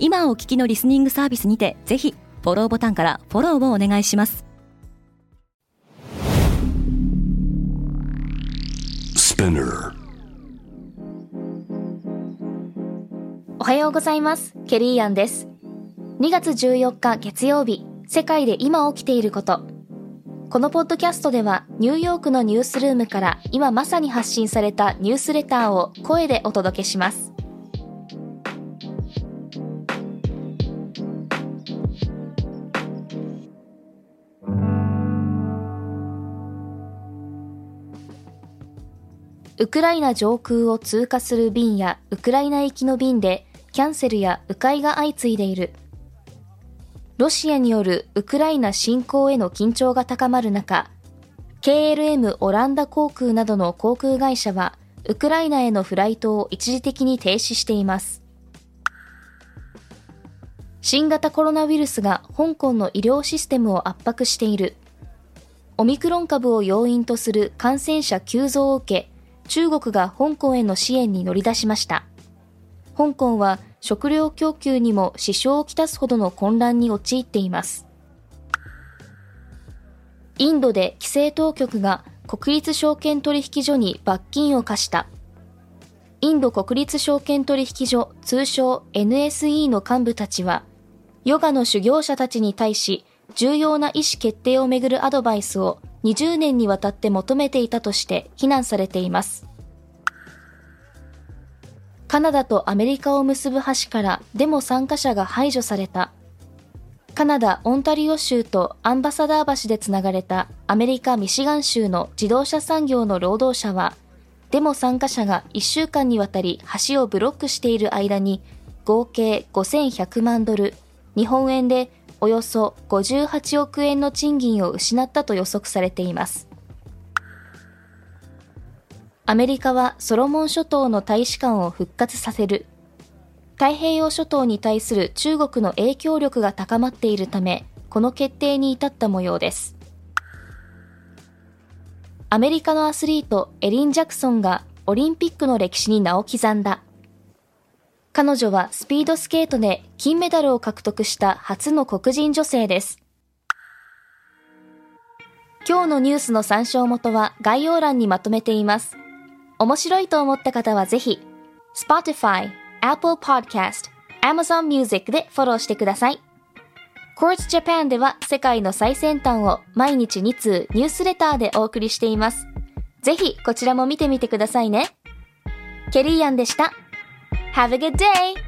今お聞きのリスニングサービスにてぜひフォローボタンからフォローをお願いします。おはようございます。ケリーアンです。2月14日月曜日世界で今起きていること。このポッドキャストではニューヨークのニュースルームから今まさに発信されたニュースレターを声でお届けしますウクライナ上空を通過する便やウクライナ行きの便でキャンセルや迂回が相次いでいる。ロシアによるウクライナ侵攻への緊張が高まる中、KLM オランダ航空などの航空会社は、ウクライナへのフライトを一時的に停止しています。新型コロナウイルスが香港の医療システムを圧迫している。オミクロン株を要因とする感染者急増を受け、中国が香港への支援に乗り出しました。香港は食料供給にも支障をきたすほどの混乱に陥っています。インドで規制当局が国立証券取引所に罰金を課した。インド国立証券取引所通称 NSE の幹部たちは、ヨガの修行者たちに対し重要な意思決定をめぐるアドバイスを20年にわたって求めていたとして非難されています。カナダとアメリカを結ぶ橋からデモ参加者が排除された。カナダ・オンタリオ州とアンバサダー橋でつながれたアメリカ・ミシガン州の自動車産業の労働者は、デモ参加者が1週間にわたり橋をブロックしている間に合計5100万ドル、日本円でおよそ58億円の賃金を失ったと予測されています。アメリカはソロモン諸島の大使館を復活させる。太平洋諸島に対する中国の影響力が高まっているため、この決定に至った模様です。アメリカのアスリート、エリン・ジャクソンがオリンピックの歴史に名を刻んだ。彼女はスピードスケートで金メダルを獲得した初の黒人女性です。今日のニュースの参照元は概要欄にまとめています。面白いと思った方はぜひ、Spotify、Apple Podcast、Amazon Music でフォローしてください。Quartz Japan では世界の最先端を毎日2通ニュースレターでお送りしています。ぜひこちらも見てみてくださいね。ケリーアンでした。Have a good day!